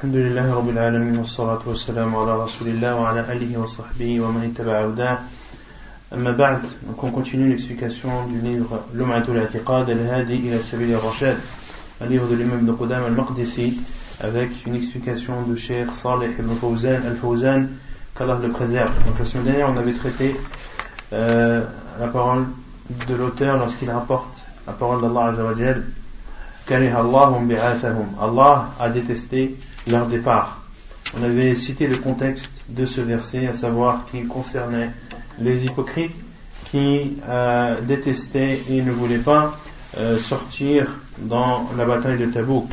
الحمد لله رب العالمين والصلاة والسلام على رسول الله وعلى آله وصحبه ومن اتبع هداه أما بعد donc on continue l'explication du livre Lum'atul Atiqad al-Hadi ila Sabil al-Rashad un livre de l'imam de Qudam al-Maqdisi avec une explication de Cheikh Saleh ibn Fawzan al-Fawzan qu'Allah le préserve donc la semaine dernière on avait traité euh, la parole de l'auteur lorsqu'il rapporte la parole d'Allah Azza wa Jal Allah a détesté leur départ. On avait cité le contexte de ce verset, à savoir qu'il concernait les hypocrites qui euh, détestaient et ne voulaient pas euh, sortir dans la bataille de Tabouk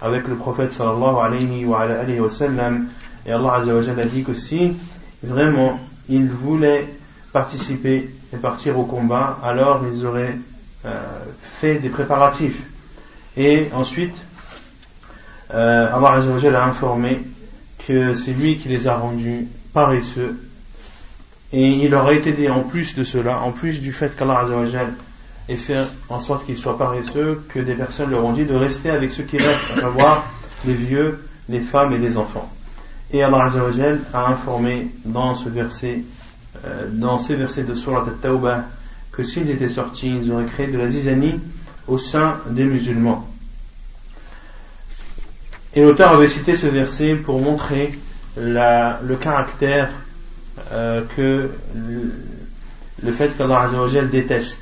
avec le prophète sallallahu alayhi wa, sallam. Et Allah a dit que si vraiment ils voulaient participer et partir au combat, alors ils auraient euh, fait des préparatifs et ensuite, euh, Allah Azzawajal a informé que c'est lui qui les a rendus paresseux. Et il aurait été dit en plus de cela, en plus du fait qu'Allah Azzawajal ait fait en sorte qu'ils soient paresseux, que des personnes leur ont dit de rester avec ceux qui restent, à savoir les vieux, les femmes et les enfants. Et Allah Azzawajal a informé dans ce verset, euh, dans ces versets de Surat al-Tawbah, que s'ils étaient sortis, ils auraient créé de la zizanie au sein des musulmans. Et l'auteur avait cité ce verset pour montrer le caractère euh, que le, fait qu'Allah Azzawajal déteste.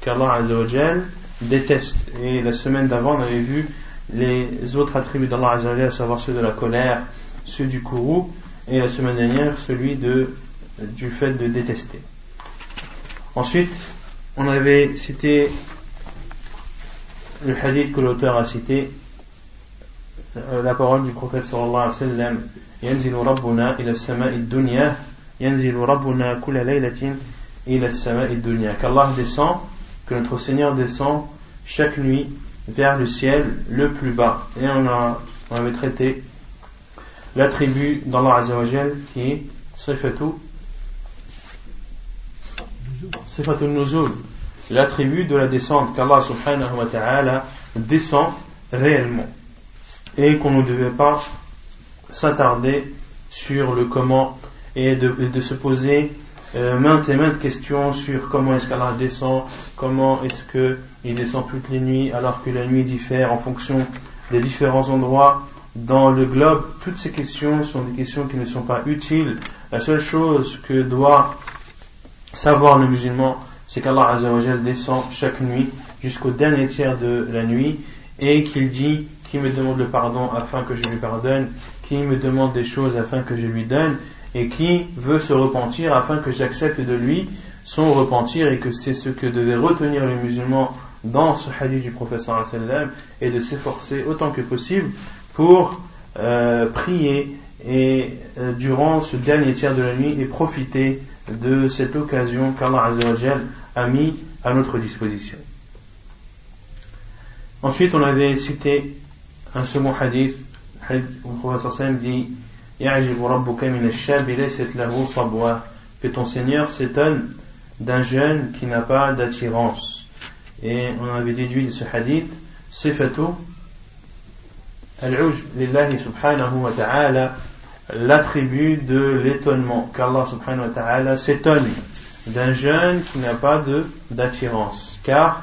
Qu'Allah Azzawajal déteste. Et la semaine d'avant, on avait vu les autres attributs d'Allah Azzawajal, à savoir ceux de la colère, ceux du courroux, et la semaine dernière, celui du fait de détester. Ensuite, on avait cité le hadith que l'auteur a cité, euh, la parole du prophète sallallahu alayhi wa sallam, ينزل ربنا إلى السماء الدنيا ينزل ربنا كل ليلة إلى السماء الدنيا qu'Allah descend que notre Seigneur descend chaque nuit vers le ciel le plus bas et on, a, on avait traité l'attribut d'Allah Azzawajal qui est Sifatu Sifatu Nuzul l'attribut de la descente qu'Allah subhanahu wa ta'ala descend réellement et qu'on ne devait pas s'attarder sur le comment et de, se poser euh, maintes et maintes questions sur comment est-ce qu'Allah descend, comment est-ce qu'il descend toutes les nuits alors que la nuit diffère en fonction des différents endroits dans le globe. Toutes ces questions sont des questions qui ne sont pas utiles. La seule chose que doit savoir le musulman, c'est qu'Allah descend chaque nuit jusqu'au dernier tiers de la nuit et qu'il dit qui me demande le pardon afin que je lui pardonne, qui me demande des choses afin que je lui donne et qui veut se repentir afin que j'accepte de lui son repentir et que c'est ce que devait retenir le musulman dans ce hadith du professeur et de s'efforcer autant que possible pour euh, prier et euh, durant ce dernier tiers de la nuit et profiter de cette occasion qu'Allah a mis à notre disposition. Ensuite, on avait cité un second hadith, le professeur dit que ton Seigneur s'étonne d'un jeune qui n'a pas d'attirance. Et on avait déduit de ce hadith, sifatu al-ujb lillahi subhanahu wa ta'ala l'attribut de l'étonnement, qu'Allah subhanahu wa ta'ala s'étonne d'un jeune qui n'a pas d'attirance. Car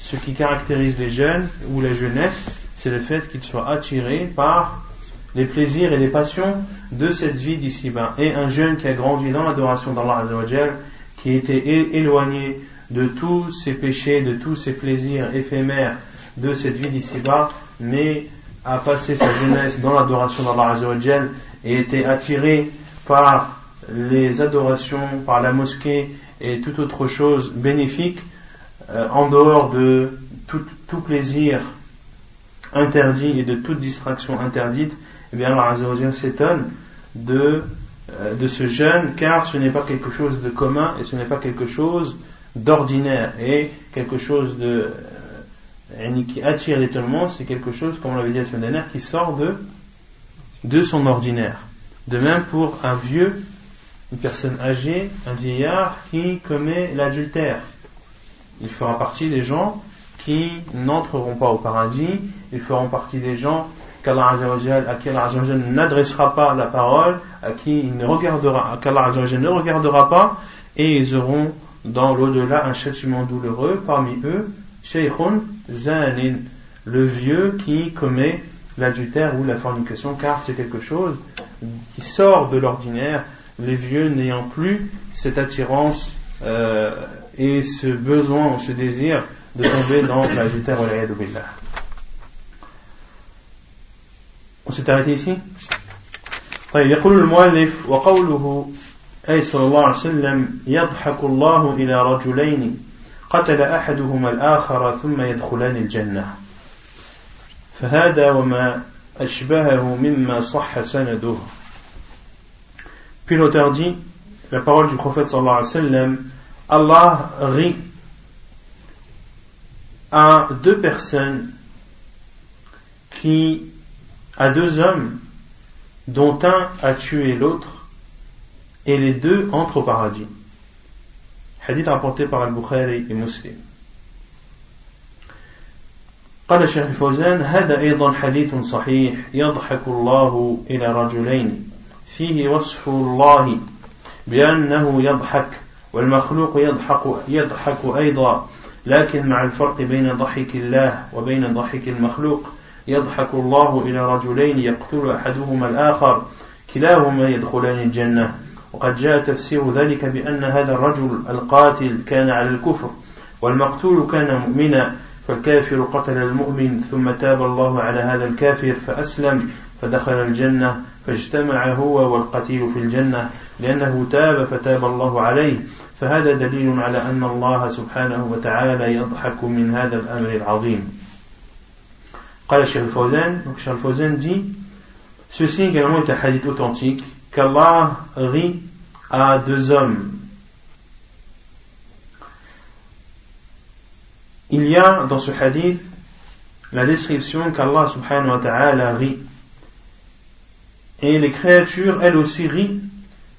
ce qui caractérise les jeunes ou la jeunesse, c'est le fait qu'ils soient attirés par les plaisirs et les passions de cette vie d'ici-bas. Et un jeune qui a grandi dans l'adoration d'Allah qui était éloigné de tous ses péchés, de tous ses plaisirs éphémères de cette vie d'ici-bas, mais a passé sa jeunesse dans l'adoration d'Allah et était attiré par les adorations, par la mosquée et toute autre chose bénéfique, euh, en dehors de tout, plaisir interdit et de toute distraction interdite, eh bien Allah s'étonne de, euh, de ce jeûne car ce n'est pas quelque chose de commun et ce n'est pas quelque chose d'ordinaire. Et quelque chose de qui attire l'étonnement, c'est quelque chose, comme on l'avait dit la semaine dernière, qui sort de, de son ordinaire. De même pour un vieux, une personne âgée, un vieillard qui commet l'adultère. Il fera partie des gens qui n'entreront pas au paradis, ils feront partie des gens à qui Allah n'adressera pas la parole, à qui il ne regardera, ne regardera pas, et ils auront dans l'au-delà un châtiment douloureux, parmi eux, Sheikhun Zanin, le vieux qui commet l'adultère ou la fornication, car c'est quelque chose qui sort de l'ordinaire, les vieux n'ayant plus cette attirance euh, et ce besoin ou ce désir de tomber dans l'adultère ou la billah. On s'est arrêté ici طيب يقول المؤلف وقوله أي صلى الله عليه وسلم يضحك الله إلى رجلين قتل أحدهما الآخر ثم يدخلان الجنة فهذا وما أشبهه مما صح سنده Puis l'auteur dit, la parole du prophète sallallahu alayhi wa sallam, Allah rit à deux personnes qui, à deux hommes, dont un a tué l'autre, et les deux entrent au paradis. Hadith rapporté par Al-Bukhari et Muslim. قال الشيخ الفوزان هذا أيضا حديث صحيح يضحك الله إلى رجلين فيه وصف الله بأنه يضحك والمخلوق يضحك يضحك أيضا لكن مع الفرق بين ضحك الله وبين ضحك المخلوق يضحك الله إلى رجلين يقتل أحدهما الآخر كلاهما يدخلان الجنة. وقد جاء تفسير ذلك بأن هذا الرجل القاتل كان على الكفر والمقتول كان مؤمنا فالكافر قتل المؤمن ثم تاب الله على هذا الكافر فأسلم فدخل الجنة فاجتمع هو والقتيل في الجنة لأنه تاب فتاب الله عليه. فهذا دليل على أن الله سبحانه وتعالى يضحك من هذا الأمر العظيم. قال الشيخ الفوزان donc Cheikh Fawzan dit ceci également est un hadith authentique qu'Allah rit à deux hommes. Il y a dans ce hadith la description qu'Allah subhanahu wa ta'ala rit. Et les créatures, elles aussi, rient,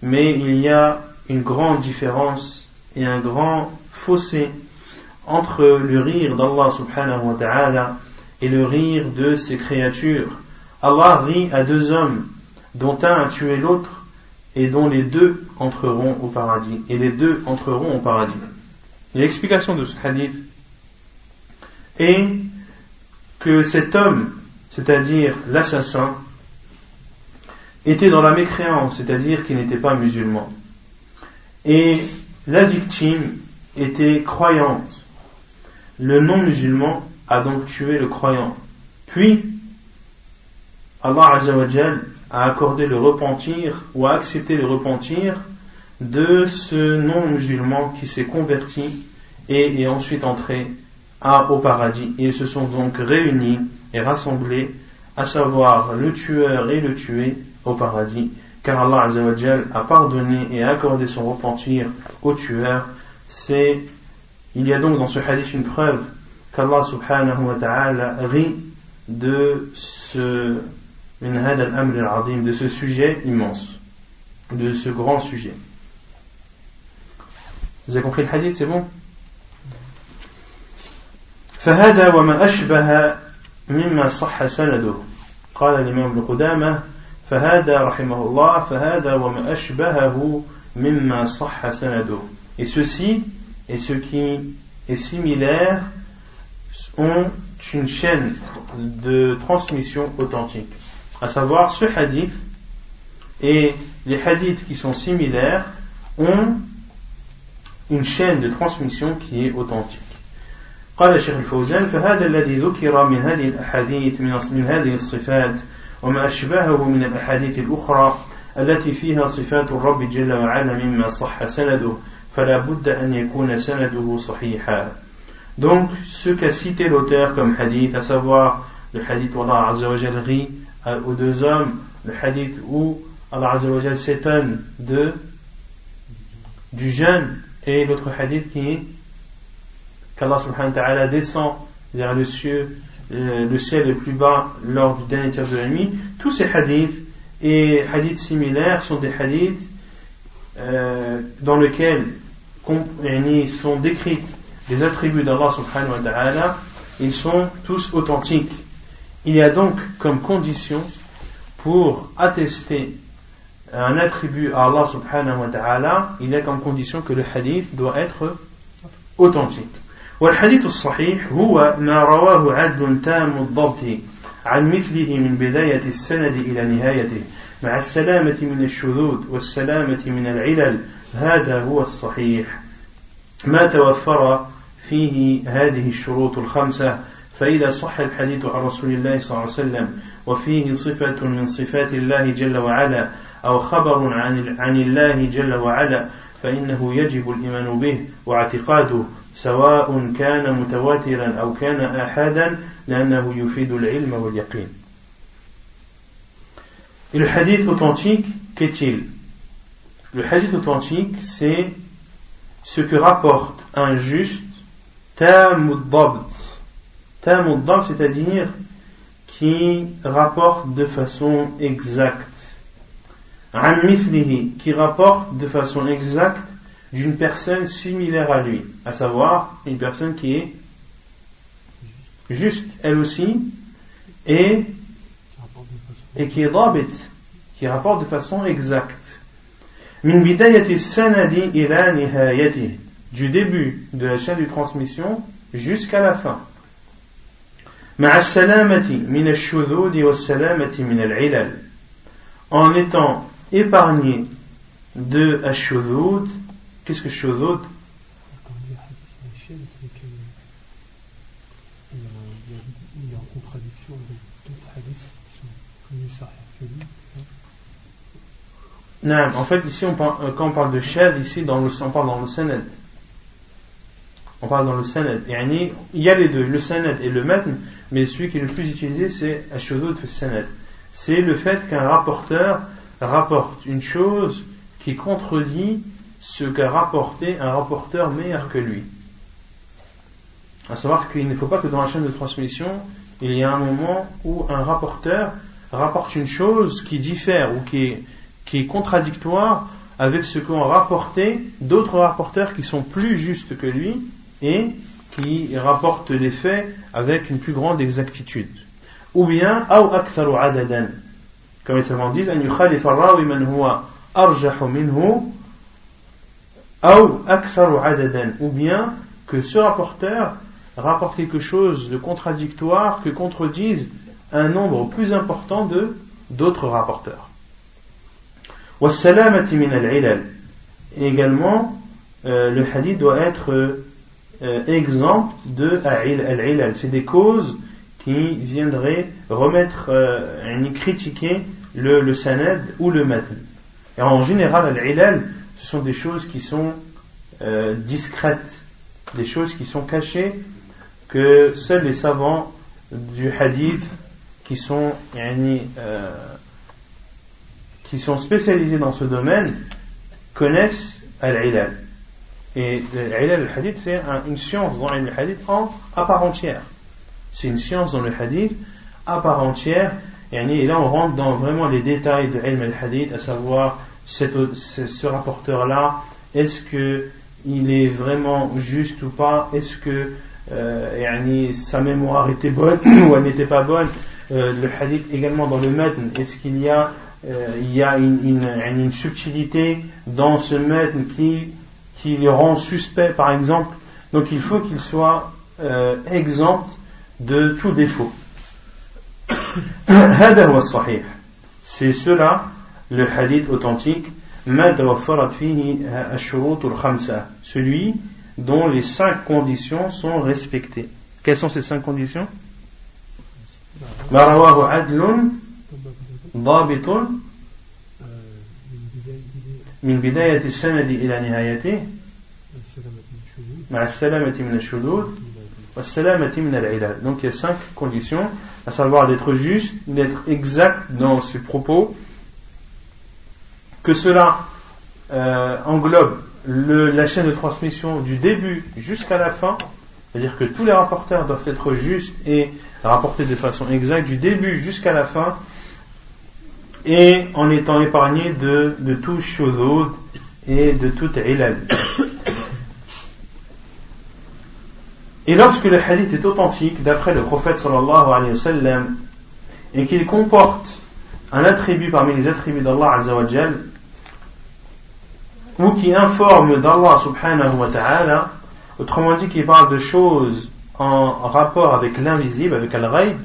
mais il y a une grande différence et un grand fossé entre le rire d'Allah subhanahu wa ta'ala et le rire de ses créatures. Allah rit à deux hommes, dont un a tué l'autre, et dont les deux entreront au paradis. Et les deux entreront au paradis. L'explication de ce hadith et que cet homme, c'est-à-dire l'assassin, était dans la mécréance, c'est-à-dire qu'il n'était pas musulman. Et la victime était croyante. Le non-musulman a donc tué le croyant. Puis, Allah a accordé le repentir ou a accepté le repentir de ce non-musulman qui s'est converti et est ensuite entré au paradis. Ils se sont donc réunis et rassemblés, à savoir le tueur et le tué au paradis, car Allah a pardonné et accordé son repentir au tueur. C'est, il y a donc dans ce hadith une preuve qu'Allah subhanahu wa ta'ala rit de ce, de ce sujet immense, de ce grand sujet. Vous avez compris le hadith, c'est bon? فهذا وما أشبه مما صح سنده قال الإمام ابن قدامة فهذا رحمه الله فهذا وما أشبهه مما صح سنده et ceci et ce qui est similaire ont une chaîne de transmission authentique à savoir ce hadith et les hadiths qui sont similaires ont une chaîne de transmission qui est authentique قال الشيخ الفوزان فهذا الذي ذكر من هذه الأحاديث من, من هذه الصفات وما أشبهه من الأحاديث الأخرى التي فيها صفات الرب جل وعلا مما صح سنده فلا بد أن يكون سنده صحيحا Donc, ce qu'a cité l'auteur comme hadith, à savoir le hadith où Allah Azzawajal rit aux deux hommes, le hadith où Allah Azzawajal s'étonne de, du jeûne, et l'autre hadith qui est qu'Allah subhanahu wa ta'ala descend vers le ciel, euh, le ciel le plus bas lors du dernier tiers de la nuit, tous ces hadiths et hadiths similaires sont des hadiths euh, dans lesquels sont décrites les attributs d'Allah subhanahu wa ta'ala, ils sont tous authentiques. Il y a donc comme condition pour attester un attribut à Allah subhanahu wa ta'ala, il y a comme condition que le hadith doit être authentique. والحديث الصحيح هو ما رواه عدل تام الضبط عن مثله من بداية السند إلى نهايته. مع السلامة من الشذوذ والسلامة من العلل هذا هو الصحيح. ما توفر فيه هذه الشروط الخمسة فإذا صح الحديث عن رسول الله صلى الله عليه وسلم وفيه صفة من صفات الله جل وعلا أو خبر عن الله جل وعلا فإنه يجب الإيمان به واعتقاده. سواء كان متواترا أو كان آحادا لأنه يفيد العلم واليقين. Et le hadith authentique, qu'est-il Le hadith authentique, c'est ce que rapporte un juste tamuddabd. Tamuddabd, c'est-à-dire qui rapporte de façon exacte. Amithlihi, qui rapporte de façon exacte d'une personne similaire à lui, à savoir une personne qui est juste elle aussi et, et qui est dabit, qui rapporte de façon exacte. Min bidayati sanadi ila nihayati, du début de la chaîne de transmission jusqu'à la fin. مع السلامة من الشذوذ Qu'est-ce que Shudud il est en contradiction. Non, en fait, ici, on parle, euh, quand on parle de shad, ici, on parle dans le sanad. On parle dans le sanad. Il y a les deux, le sanad et le matn, mais celui qui est le plus utilisé, c'est ashudud fi. C'est le fait qu'un rapporteur rapporte une chose qui contredit ce qu'a rapporté un rapporteur meilleur que lui. À savoir qu'il ne faut pas que dans la chaîne de transmission, il y ait un moment où un rapporteur rapporte une chose qui diffère ou qui est, qui est contradictoire avec ce qu'ont rapporté d'autres rapporteurs qui sont plus justes que lui et qui rapportent les faits avec une plus grande exactitude. Ou bien, comme les savants disent, ou bien que ce rapporteur rapporte quelque chose de contradictoire que contredisent un nombre plus important de d'autres rapporteurs. Et également, euh, le hadith doit être euh, exempt de al C'est des causes qui viendraient remettre, euh, critiquer le, le sanad ou le matn. Et en général, al-ilal, ce sont des choses qui sont euh, discrètes, des choses qui sont cachées, que seuls les savants du hadith qui sont, euh, qui sont spécialisés dans ce domaine connaissent al-ilal. Et l'ilal al-hadith, c'est une science dans le hadith en, à part entière. C'est une science dans le hadith à part entière. Et là, on rentre dans vraiment les détails de ilm al-hadith, à savoir ce rapporteur-là, est-ce que il est vraiment juste ou pas? Est-ce que euh, sa mémoire était bonne ou elle n'était pas bonne? Euh, Le hadith également dans le matn, est-ce qu'il y a, euh, il y a une, une, subtilité dans ce matn qui, qui le rend suspect par exemple? Donc il faut qu'il soit euh, exempt de tout défaut. C'est cela le hadith authentique celui dont les cinq conditions sont respectées. Quelles sont ces cinq conditions من بداية السند إلى نهايته مع السلامة من الشذوذ والسلامة من العلال donc il y a cinq conditions à savoir d'être juste d'être exact dans ses propos que cela euh, englobe la chaîne de transmission du début jusqu'à la fin, c'est-à-dire que tous les rapporteurs doivent être justes et rapporter de façon exacte du début jusqu'à la fin, et en étant épargnés de, tout shudud et de tout ilal. Et lorsque le hadith est authentique, d'après le prophète sallallahu alayhi wa sallam, et qu'il comporte un attribut parmi les attributs d'Allah Azzawajal, ou qui informe d'Allah subhanahu wa ta'ala, autrement dit qui parle de choses en rapport avec l'invisible, avec al-ghayb,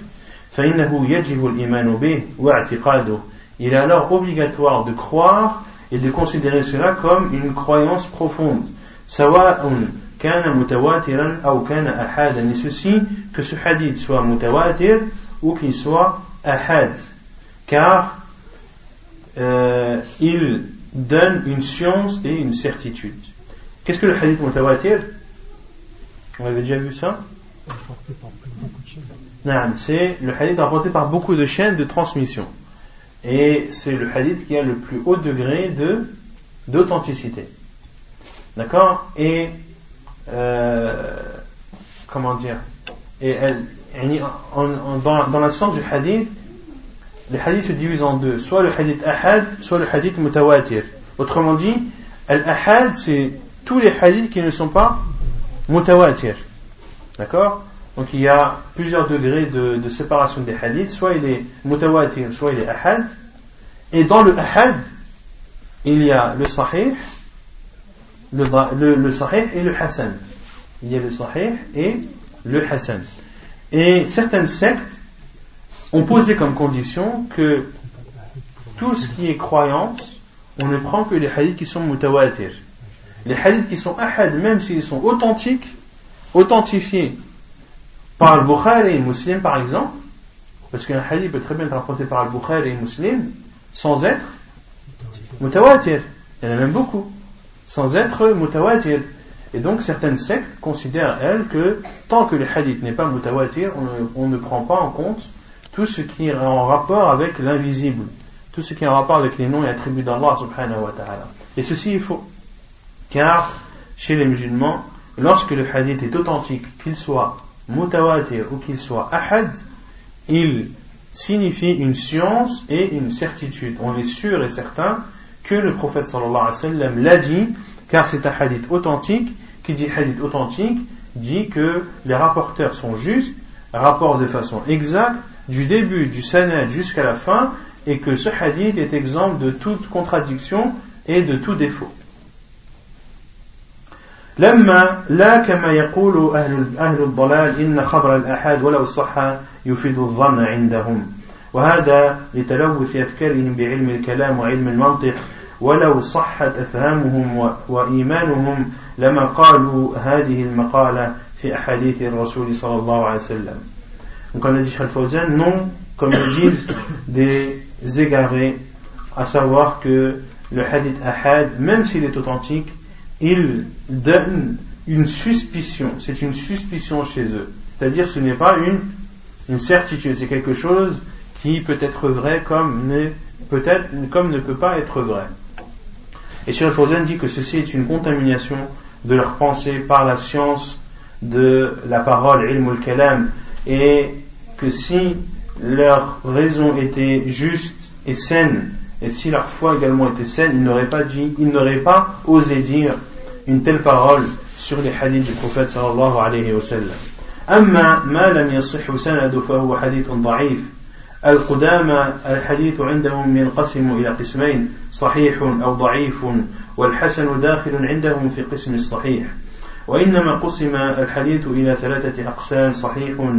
il est alors obligatoire de croire et de considérer cela comme une croyance profonde. Et ceci, que ce hadith soit mutawatir ou qu'il soit ahad. Car euh, il donne une science et une certitude. Qu'est-ce que le hadith mutawatir on avait déjà vu ça? C'est le hadith rapporté par beaucoup de chaînes de transmission. Et c'est le hadith qui a le plus haut degré de d'authenticité. D'accord? Et euh, comment dire, et elle, dans, dans la sens du hadith, les hadiths se divisent en deux, soit le hadith ahad, soit le hadith mutawatir. Autrement dit, al-ahad, c'est tous les hadiths qui ne sont pas mutawatir. D'accord? Donc il y a plusieurs degrés de, séparation des hadiths, soit il est mutawatir, soit il est ahad. Et dans le ahad, il y a le sahih, le, le, sahih et le hassan. Il y a le sahih et le hassan. Et certaines sectes ont posé comme condition que tout ce qui est croyance, on ne prend que les hadiths qui sont mutawatir. Les hadiths qui sont ahad, même s'ils sont authentiques, authentifiés par le Bukhari et Muslim par exemple, parce qu'un hadith peut très bien être rapporté par le Bukhari et Muslim sans être mutawatir. Il y en a même beaucoup sans être mutawatir. Et donc certaines sectes considèrent, elles, que tant que le hadith n'est pas mutawatir, on ne, prend pas en compte tout ce qui est en rapport avec l'invisible, tout ce qui est en rapport avec les noms et attributs d'Allah subhanahu wa ta'ala. Et ceci il faut. Car chez les musulmans, lorsque le hadith est authentique, qu'il soit mutawatir ou qu'il soit ahad, il signifie une science et une certitude. On est sûr et certain que le prophète sallallahu alayhi wa sallam l'a dit, car c'est un hadith authentique, qui dit hadith authentique, dit que les rapporteurs sont justes, rapportent de façon exacte, du début du sanad jusqu'à la fin, et que ce hadith est exempt de toute contradiction et de tout défaut. لما لا كما يقول أهل, أهل الضلال إن خبر الأحاد ولو صح يفيد الظن عندهم وهذا لتلوث أفكارهم بعلم الكلام وعلم المنطق ولو صحت أفهامهم وإيمانهم لما قالوا هذه المقالة في أحاديث الرسول صلى الله عليه وسلم donc on a dit Fawzan, non, comme le disent des égarés, à savoir que le hadith ahad, même s'il est authentique, il donne une suspicion, c'est une suspicion chez eux. C'est-à-dire ce n'est pas une, une certitude, c'est quelque chose qui peut être vrai comme ne, peut être, comme ne peut pas être vrai. Et Fawzan dit que ceci est une contamination de leur pensée par la science de la parole, ilm al-kalam, et que si leur raison était juste et saine, et si leur foi également était saine, ils n'auraient pas dit, ils n'auraient pas osé dire une telle parole sur les hadiths du prophète sallallahu alayhi wa sallam. أما ما لم يصح سند فهو حديث ضعيف القدامى الحديث عندهم ينقسم إلى قسمين صحيح أو ضعيف والحسن داخل عندهم في قسم الصحيح وإنما قسم الحديث إلى ثلاثة أقسام صحيح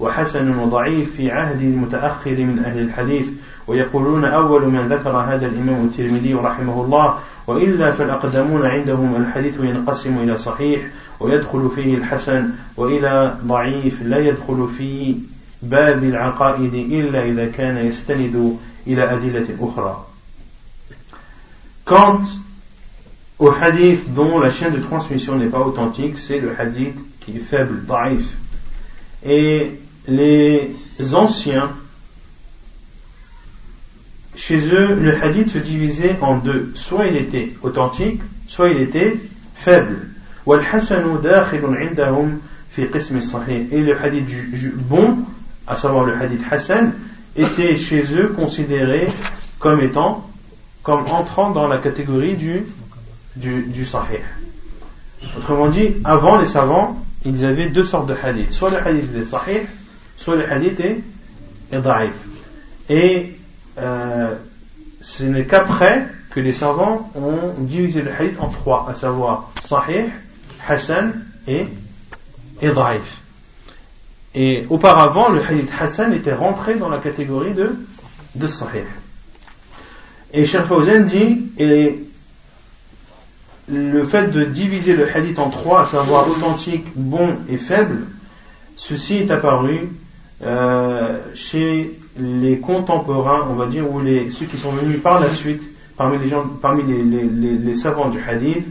وحسن وضعيف في عهد المتأخر من أهل الحديث ويقولون أول من ذكر هذا الإمام الترمذي رحمه الله وإلا فالأقدمون عندهم الحديث ينقسم إلى صحيح ويدخل فيه الحسن وإلى ضعيف لا يدخل فيه باب العقائد إلا إذا كان يستند إلى أدلة أخرى. Quant au hadith dont la chaîne de transmission n'est pas authentique, c'est le hadith qui est faible, daif. Et les anciens, chez eux, le hadith se divisait en deux. Soit il était authentique, soit il était faible. Et le hadith bon, à savoir le hadith Hassan, était chez eux considéré comme étant, comme entrant dans la catégorie du du, du sahih. Autrement dit, avant les savants, ils avaient deux sortes de hadiths. Soit le hadith est sahih, soit le hadith est, est Et euh, ce n'est qu'après que les savants ont divisé le hadith en trois, à savoir Sahih, Hassan et, et. Et auparavant, le hadith Hassan était rentré dans la catégorie de, de Sahih. Et Cheikh Fawzan dit, et le fait de diviser le hadith en trois, à savoir authentique, bon et faible, ceci est apparu euh, chez les contemporains, on va dire, ou les, ceux qui sont venus par la suite, parmi les gens, parmi les, savants du hadith,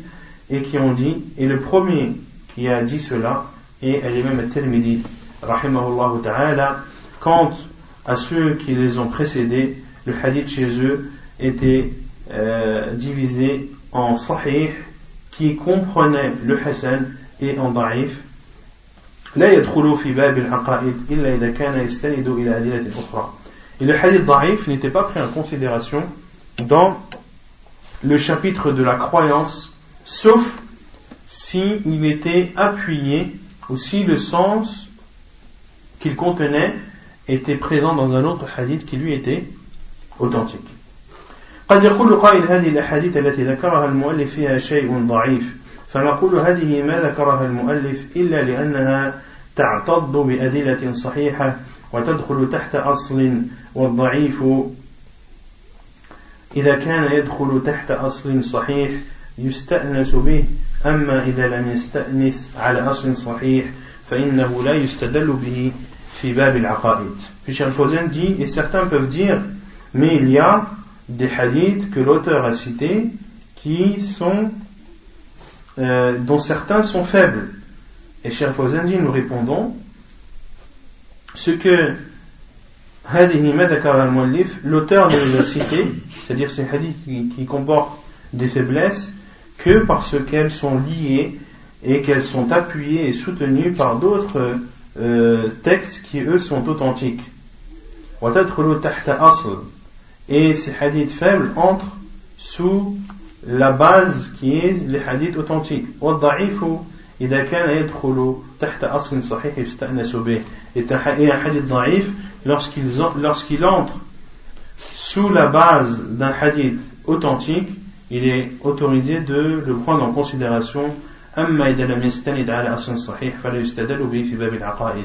et qui ont dit, et le premier qui a dit cela, et est même al-Tirmidhi, rahimahullah ta'ala, quant à ceux qui les ont précédés, le hadith chez eux était euh, divisé en sahih, qui comprenait le hasan, et en da'if, لا يدخل في باب العقائد إلا إذا كان يستند إلى أدلة أخرى. Et le hadith da'if n'était pas pris en considération dans le chapitre de la croyance, sauf s'il était appuyé ou si le sens qu'il contenait était présent dans un autre hadith qui lui était authentique. قد يقول قائل هذه الأحاديث التي ذكرها المؤلف فيها شيء ضعيف فنقول هذه ما ذكرها المؤلف إلا لأنها تعتض بأدلة صحيحة وتدخل تحت أصل والضعيف إذا كان يدخل تحت أصل صحيح يستأنس به أما إذا لم يستأنس على أصل صحيح فإنه لا يستدل به في باب العقائد. Puis Cheikh Fawzan dit, et certains peuvent dire, mais il y a des hadiths que l'auteur a cités qui sont, euh, dont certains sont faibles. Et Cheikh Fawzan dit, nous répondons, ce que l'auteur ne les a cités, c'est-à-dire ces hadiths qui, comportent des faiblesses, que parce qu'elles sont liées et qu'elles sont appuyées et soutenues par d'autres euh, textes qui eux sont authentiques. Et ces hadiths faibles entrent sous la base qui est les hadiths authentiques. إذا كان يدخل تحت أصل صحيح يستأنس به et un hadith ضعيف lorsqu'il entre sous la base d'un hadith authentique il est autorisé de le prendre en considération أما إذا لم يستند على أصل صحيح فلا يستدل به في باب العقائد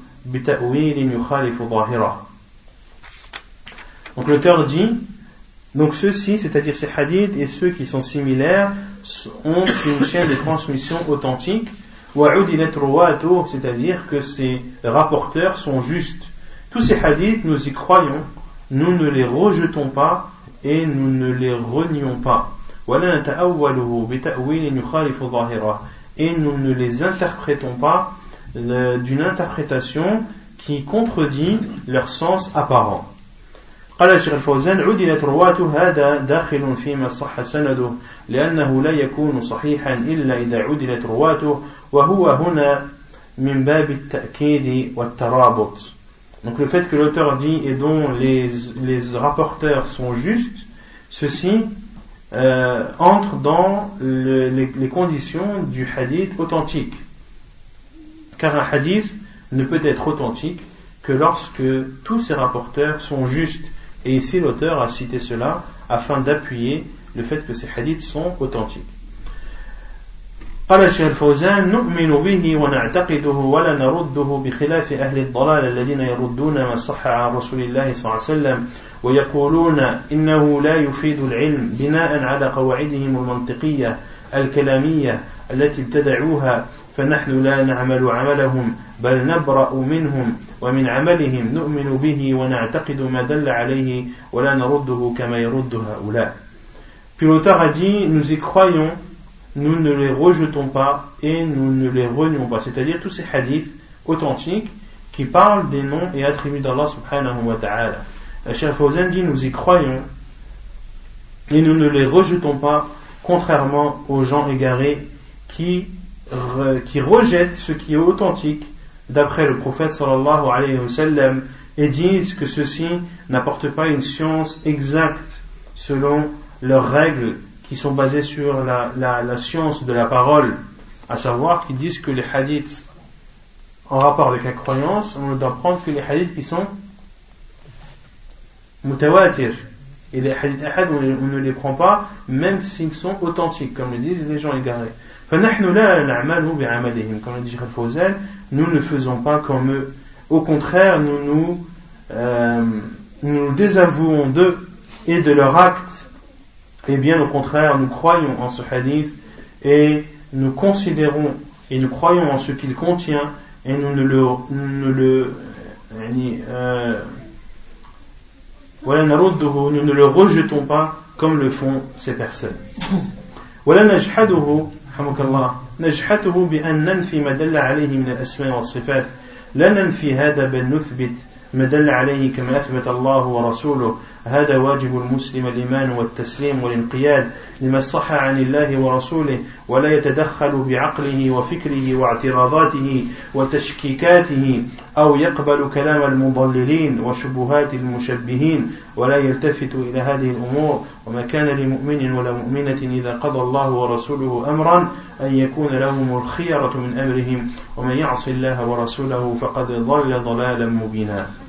Donc l'auteur dit donc ceux-ci, c'est-à-dire ces hadiths et ceux qui sont similaires, ont une chaîne de transmission authentique c'est-à-dire que ces rapporteurs sont justes. Tous ces hadiths, nous y croyons, nous ne les rejetons pas et nous ne les renions pas. Et nous ne les interprétons pas d'une interprétation qui contredit leur sens apparent. قال الشيخ الفوزان عدلت رواته هذا داخل فيما صح سنده لأنه لا يكون صحيحا إلا إذا عدلت رواته وهو هنا من باب التأكيد والترابط Donc le fait que l'auteur dit et dont les, les rapporteurs sont justes, ceci euh, entre dans le, les, les conditions du hadith authentique. Car un hadith ne peut être authentique que lorsque tous ces rapporteurs sont justes Et ici, l'auteur a cité cela afin d'appuyer le fait que ces hadiths sont authentiques. قال الشيخ الفوزان نؤمن به ونعتقده ولا نرده بخلاف أهل الضلال الذين يردون ما صح عن رسول الله صلى الله عليه وسلم ويقولون إنه لا يفيد العلم بناء على قواعدهم المنطقية الكلامية التي ابتدعوها فنحن لا نعمل عملهم بل نبرأ منهم ومن عملهم نؤمن به ونعتقد ما دل عليه ولا نرده كما يرد هؤلاء Puis l'auteur a dit, nous y croyons, nous ne les rejetons pas et nous ne les renions pas. C'est-à-dire tous ces hadiths authentiques qui parlent des noms et attributs d'Allah subhanahu wa ta'ala. Cheikh Fawzan dit nous y croyons et nous ne les rejetons pas, contrairement aux gens égarés qui, qui rejettent ce qui est authentique d'après le prophète sallallahu alayhi wa sallam et disent que ceci n'apporte pas une science exacte selon leurs règles qui sont basées sur la, science de la parole, à savoir qu'ils disent que les hadiths en rapport avec la croyance, on doit prendre que les hadiths qui sont mutawatir. Et les hadiths ahad, on, ne les prend pas, même s'ils sont authentiques, comme le disent les gens égarés. Comme le dit Fawzan, nous ne faisons pas comme eux. Au contraire, nous nous, euh, nous désavouons d'eux et de leurs actes. Et bien au contraire, nous croyons en ce hadith et nous considérons et nous croyons en ce qu'il contient et nous ne le, nous ne le euh, nous ne le rejetons pas comme le font ces personnes. رحمك الله. نجحته بأن ننفي ما دل عليه من الأسماء والصفات. لا ننفي هذا بل نثبت ما دل عليه كما أثبت الله ورسوله. هذا واجب المسلم الإيمان والتسليم والانقياد لما صح عن الله ورسوله ولا يتدخل بعقله وفكره واعتراضاته وتشكيكاته أو يقبل كلام المضللين وشبهات المشبهين ولا يلتفت إلى هذه الأمور. وما كان لمؤمن ولا مؤمنة إذا قضى الله ورسوله أمرا أن يكون لهم الخيرة من أمرهم. ومن يعص الله ورسوله فقد ضل ضلالا مبينا.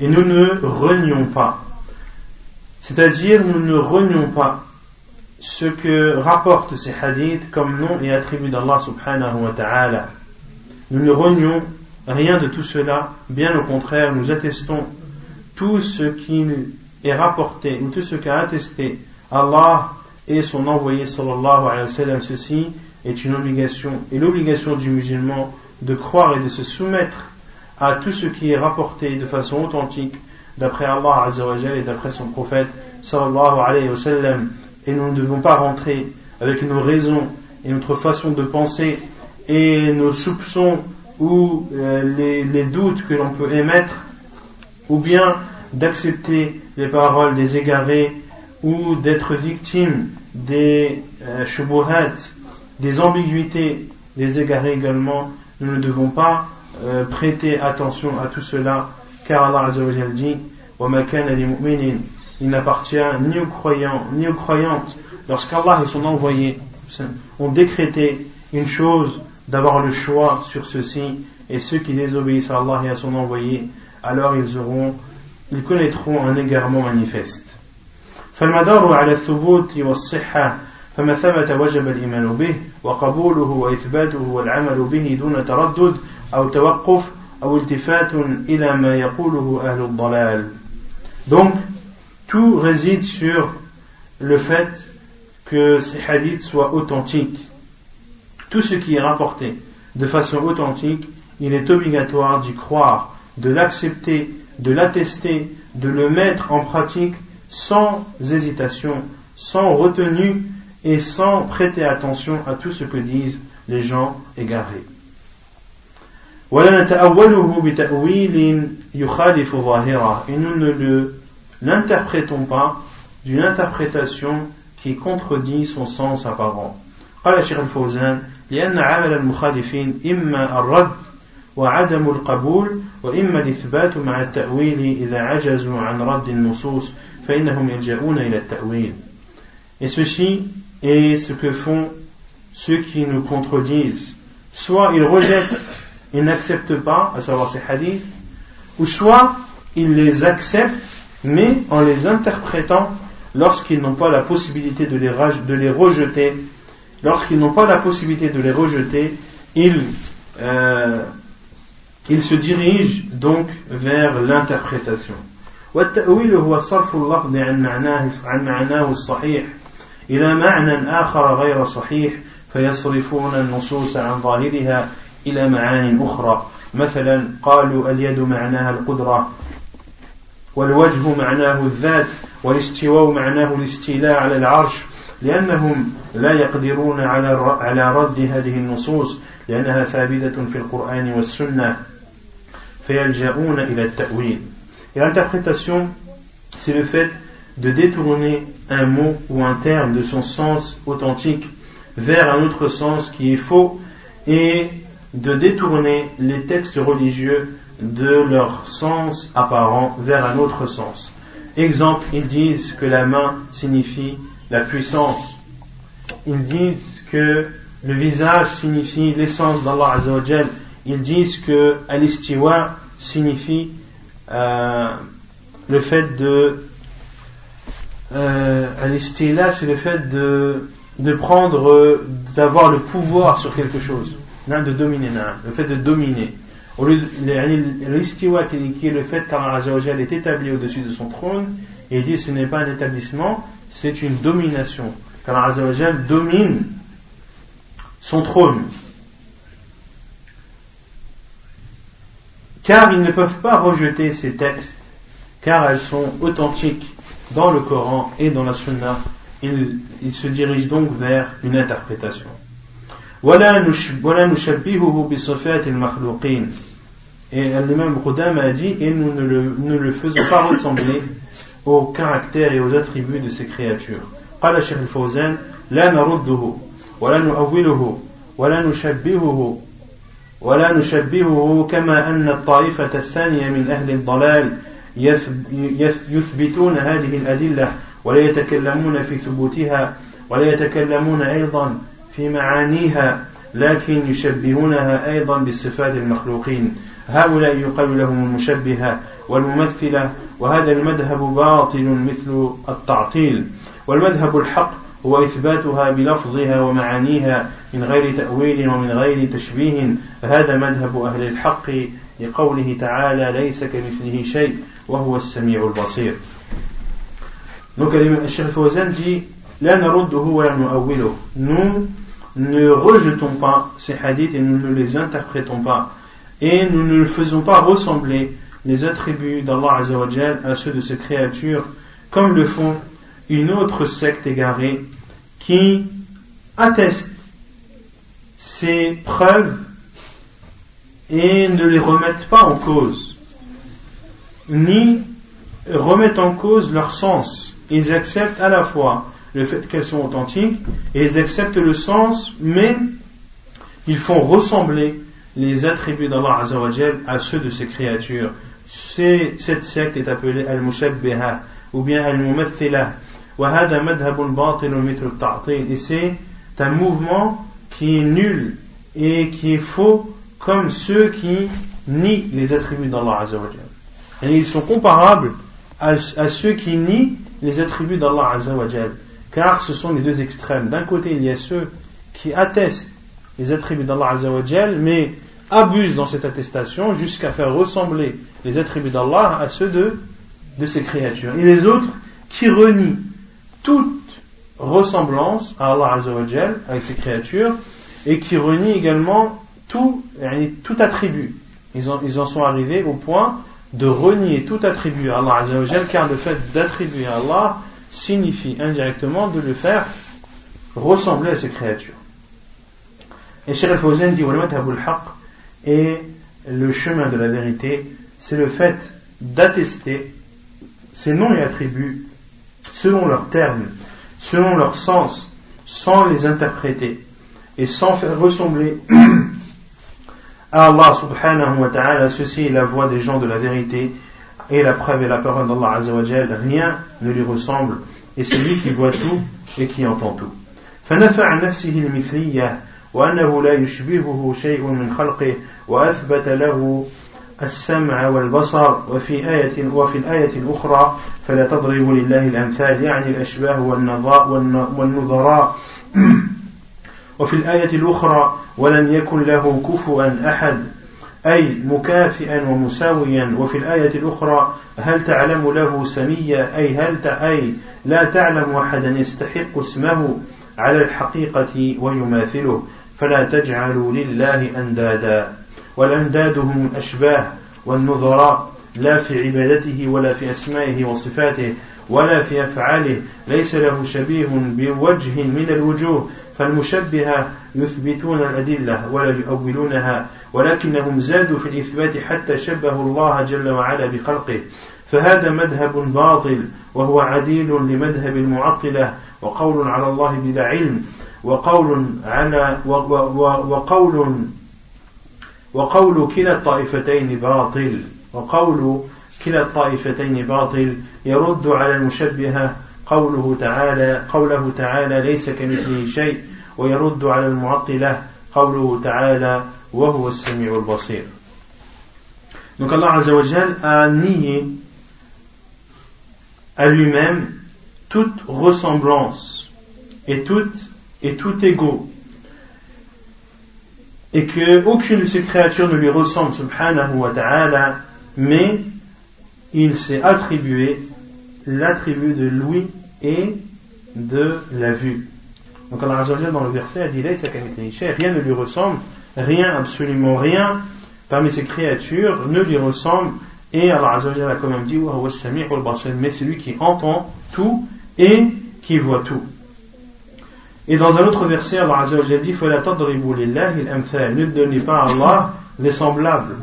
Et nous ne renions pas. C'est-à-dire, nous ne renions pas ce que rapportent ces hadiths comme nom et attribut d'Allah subhanahu wa ta'ala. Nous ne renions rien de tout cela, bien au contraire, nous attestons tout ce qui est rapporté ou tout ce qu'a attesté Allah et son envoyé sallallahu alayhi wa sallam. Ceci est une obligation et l'obligation du musulman de croire et de se soumettre à tout ce qui est rapporté de façon authentique d'après Allah Azzawajal et d'après son prophète sallallahu alayhi wa sallam. Et nous ne devons pas rentrer avec nos raisons et notre façon de penser et nos soupçons ou euh, les, doutes que l'on peut émettre ou bien d'accepter les paroles des égarés ou d'être victime des euh, des ambiguïtés des égarés également. Nous ne devons pas euh, prêter attention à tout cela, car Allah Azzawajal dit il n'appartient ni aux croyants ni aux croyantes lorsqu'Allah et son envoyé ont décrété une chose d'avoir le choix sur ceci et ceux qui désobéissent à Allah et à son envoyé alors ils auront ils connaîtront un égarement manifeste فالمدار على الثبوت والصحة فما ثبت وجب الإيمان به وقبوله وإثباته والعمل به دون تردد donc tout réside sur le fait que ces hadiths soient authentiques. Tout ce qui est rapporté de façon authentique il est obligatoire d'y croire de l'accepter de l'attester de le mettre en pratique sans hésitation sans retenue et sans prêter attention à tout ce que disent les gens égarés ولا نتأوله بتأويل يخالف ظاهره. Et nous ne le pas d'une interprétation qui contredit son sens apparent. قال الشيخ الفوزان لأن عمل المخالفين إما الرد وعدم القبول وإما الإثبات مع التأويل إذا عجزوا عن رد النصوص فإنهم يلجؤون إلى التأويل. Et ceci est ce que font ceux qui nous contredisent. Soit ils rejettent ils n'acceptent pas, à savoir ces hadiths, ou soit ils les acceptent, mais en les interprétant lorsqu'ils n'ont pas la possibilité de les, de les rejeter, lorsqu'ils n'ont pas la possibilité de les rejeter, ils, euh, ils se dirigent donc vers l'interprétation. والتأويل هو صرف اللفظ عن معناه عن معناه الصحيح إلى معنى آخر غير صحيح فيصرفون النصوص عن ظاهرها إلى معان أخرى. مثلا قالوا اليد معناها القدرة والوجه معناه الذات والاستواء معناه الاستيلاء على العرش لأنهم لا يقدرون على على رد هذه النصوص لأنها ثابتة في القرآن والسنة فيلجؤون إلى التأويل. Et l'interprétation, c'est le fait de détourner un mot ou un terme de son sens authentique vers un autre sens qui est faux et de détourner les textes religieux de leur sens apparent vers un autre sens. Exemple, ils disent que la main signifie la puissance. Ils disent que le visage signifie l'essence d'Allah Azzawajal. Ils disent que al signifie euh, le fait de euh, c'est le fait de, de prendre, d'avoir le pouvoir sur quelque chose, de dominer, le fait de dominer. Au lieu l'istiwa qui est le fait qu'Allah est établi au-dessus de son trône, et il dit ce n'est pas un établissement, c'est une domination. Qu'Allah domine son trône. Car ils ne peuvent pas rejeter ces textes, car elles sont authentiques dans le Coran et dans la Sunna. Ils, ils se dirigent donc vers une interprétation. ولا نشبهه بصفات المخلوقين. Et l'imam Qudam a dit et nous ne le, ne le faisons pas ressembler aux caractères et aux attributs de ces créatures. قال الشيخ الفوزان لا نرده ولا نؤوله ولا نشبهه ولا نشبهه كما أن الطائفة الثانية من أهل الضلال يثبتون هذه الأدلة ولا يتكلمون في ثبوتها ولا يتكلمون أيضا في معانيها لكن يشبهونها أيضا بالصفات المخلوقين. هؤلاء يقال لهم المشبهة والممثلة وهذا المذهب باطل مثل التعطيل. والمذهب الحق هو إثباتها بلفظها ومعانيها من غير تأويل ومن غير تشبيه. هذا مذهب أهل الحق لقوله تعالى ليس كمثله شيء وهو السميع البصير. Donc Cheikh Fawzan dit La narudduhu wa nu'awwiluh. Ne rejetons pas ces hadiths et nous ne les interprétons pas. Et nous ne faisons pas ressembler les attributs d'Allah à ceux de ces créatures comme le font une autre secte égarée qui atteste ces preuves et ne les remettent pas en cause, ni remettent en cause leur sens. Ils acceptent à la fois le fait qu'elles sont authentiques et ils acceptent le sens, mais ils font ressembler les attributs d'Allah à ceux de ses créatures. Cette secte est appelée Al-Mushabbiha ou bien Al-Mumathila et c'est un mouvement qui est nul et qui est faux comme ceux qui nient les attributs d'Allah. Et ils sont comparables à, ceux qui nient les attributs d'Allah Azzawajal. Car ce sont les deux extrêmes. D'un côté, il y a ceux qui attestent les attributs d'Allah Azzawajal, mais abusent dans cette attestation jusqu'à faire ressembler les attributs d'Allah à ceux de, de ses créatures. Et les autres qui renient toute ressemblance à Allah Azzawajal avec ses créatures et qui renie également tout, tout attribut. Ils en, ils en sont arrivés au point de renier tout attribut à Allah Azzawajal car le fait d'attribuer à Allah signifie indirectement de le faire ressembler à ses créatures. Et al-Fawzan dit et le chemin de la vérité, c'est le fait d'attester ces noms et attributs selon leurs termes, selon leur sens, sans les interpréter et sans faire ressembler à Allah subhanahu wa ta'ala. Ceci est la voix des gens de la vérité et la preuve et la parole d'Allah azawajal. Rien ne lui ressemble et c'est lui qui voit tout et qui entend tout. فنفع عن نفسه المثلية وأنه لا يشبهه شيء من خلقه وأثبت له السمع والبصر وفي آية وفي الآية الأخرى فلا تضربوا لله الأمثال يعني الأشباه والنظراء وفي الآية الأخرى ولم يكن له كفوا أحد أي مكافئا ومساويا. وفي الآية الأخرى هل تعلم له سميا؟ أي هل أي لا تعلم أحدا يستحق اسمه على الحقيقة ويماثله. فلا تجعلوا لله أندادا. والأنداد هم الأشباه والنظراء لا في عبادته ولا في أسمائه وصفاته. ولا في أفعاله ليس له شبيه بوجه من الوجوه فالمشبهة يثبتون الأدلة ولا يؤولونها ولكنهم زادوا في الإثبات حتى شبهوا الله جل وعلا بخلقه. فهذا مذهب باطل وهو عديل لمذهب المعطلة وقول على الله بلا علم وقول على وقول وقول كلا الطائفتين باطل وقول كلا الطائفتين باطل يرد على المشبهة قوله تعالى قوله تعالى ليس كمثله شيء ويرد على المعطلة قوله تعالى وهو السميع البصير Donc Allah Azzawajal a nié à lui-même toute ressemblance et tout, et tout égaux. Et que aucune de ces créatures ne lui ressemble, subhanahu wa ta'ala, mais il s'est attribué l'attribut de l'ouïe et de la vue. Donc Allah Azzawajal dans le verset a dit rien ne lui ressemble, rien, absolument rien parmi ces créatures ne lui ressemble et Allah Azzawajal a quand même dit mais c'est lui qui entend tout et qui voit tout. Et dans un autre verset, Allah Azzawajal dit Ne donnez pas à Allah les semblables.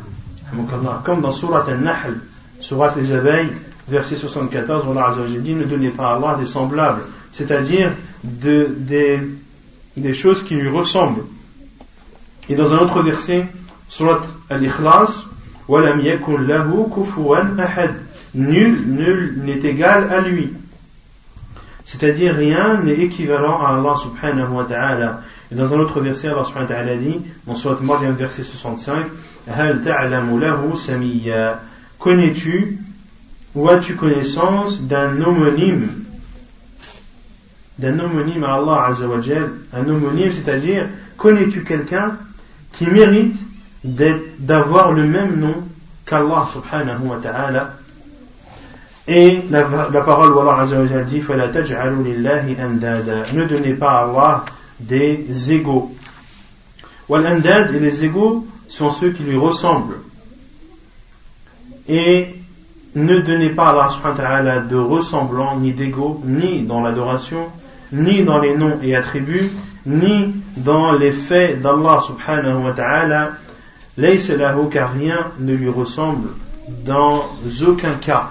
Comme dans Surat Al-Nahl, Surat les abeilles, verset 74, Allah Azzawajal dit Ne donnez pas à Allah des semblables, c'est-à-dire de, des, des choses qui lui ressemblent. Et dans un autre verset, Surat Al-Ikhlas, وَلَمْ يَكُنْ لَهُ كُفُوًا أَحَدٍ Nul, nul n'est égal à lui. C'est-à-dire rien n'est équivalent à Allah subhanahu wa ta'ala. Et dans un autre verset, Allah subhanahu wa ta'ala dit, dans Surat Maryam verset 65, هَلْ تَعْلَمُ لَهُ سَمِيًّا Connais-tu ou as-tu connaissance d'un homonyme? D'un homonyme à Allah Azzawajal, un homonyme, c'est-à-dire, connais-tu quelqu'un qui mérite d'avoir le même nom qu'Allah subhanahu wa ta'ala? Et la, parole où Allah Azzawajal dit Ne donnez pas à Allah des égaux. Et les égaux sont ceux qui lui ressemblent. Et ne donnez pas à Allah de ressemblants ni d'égaux, ni dans l'adoration, ni dans les noms et attributs, ni dans les faits d'Allah subhanahu wa ta'ala, car rien ne lui ressemble dans aucun cas.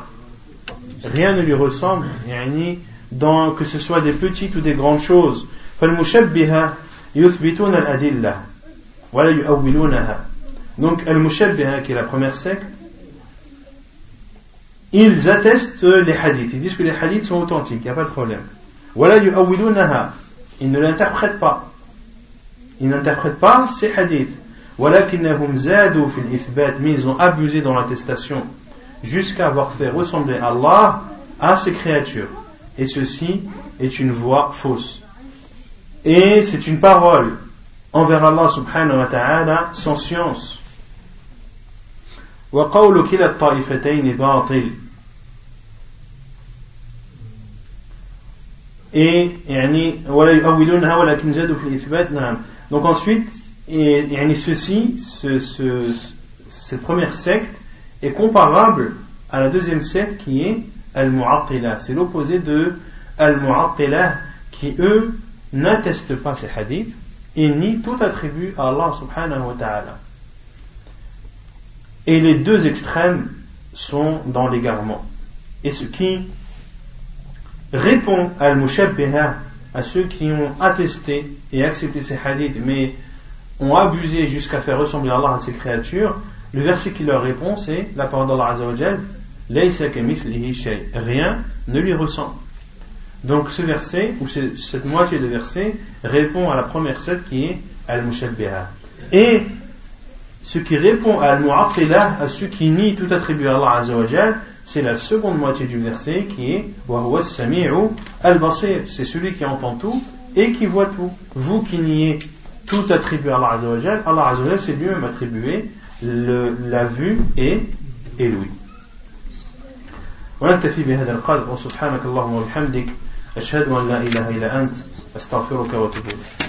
Rien ne lui ressemble, dans, que ce soit des petites ou des grandes choses. Donc, al-mushabbiha, qui est la première secte, ils attestent les hadiths. Ils disent que les hadiths sont authentiques, il n'y a pas de problème. Ils ne l'interprètent pas. Ils n'interprètent pas ces hadiths. ولكنهم زادوا في الإثبات mais ils ont abusé dans l'attestation jusqu'à avoir fait ressembler Allah à ses créatures et ceci est une voix fausse et c'est une parole envers Allah subhanahu wa ta'ala sans science وقول كلا الطائفتين باطل et donc ensuite et, et ceci ce, cette première secte est comparable à la deuxième secte qui est Al-Mu'attila c'est l'opposé de Al-Mu'attila qui eux n'attestent pas ces hadiths et nient tout attribut à Allah subhanahu wa ta'ala. Et les deux extrêmes sont dans l'égarement. Et ce qui répond Al-Mushabbiha, à ceux qui ont attesté et accepté ces hadiths, mais ont abusé jusqu'à faire ressembler Allah à ses créatures, le verset qui leur répond, c'est la parole d'Allah Azzawajal, Rien ne lui ressemble. Donc ce verset, ou cette moitié de verset, répond à la première secte qui est Al-Mushabbiha. Et ce qui répond à Al-Mu'attila, à ceux qui nient tout attribut à Allah Azzawajal, c'est la seconde moitié du verset qui est Wa samiu al-Basir. C'est celui qui entend tout et qui voit tout. Vous qui niez tout attribué à Allah Azzawajal, Allah Azzawajal s'est lui-même attribué le, la vue et, et l'ouïe. ونكتفي بهذا القدر وسبحانك اللهم وبحمدك أشهد أن لا إله إلا أنت أستغفرك وأتوب إليك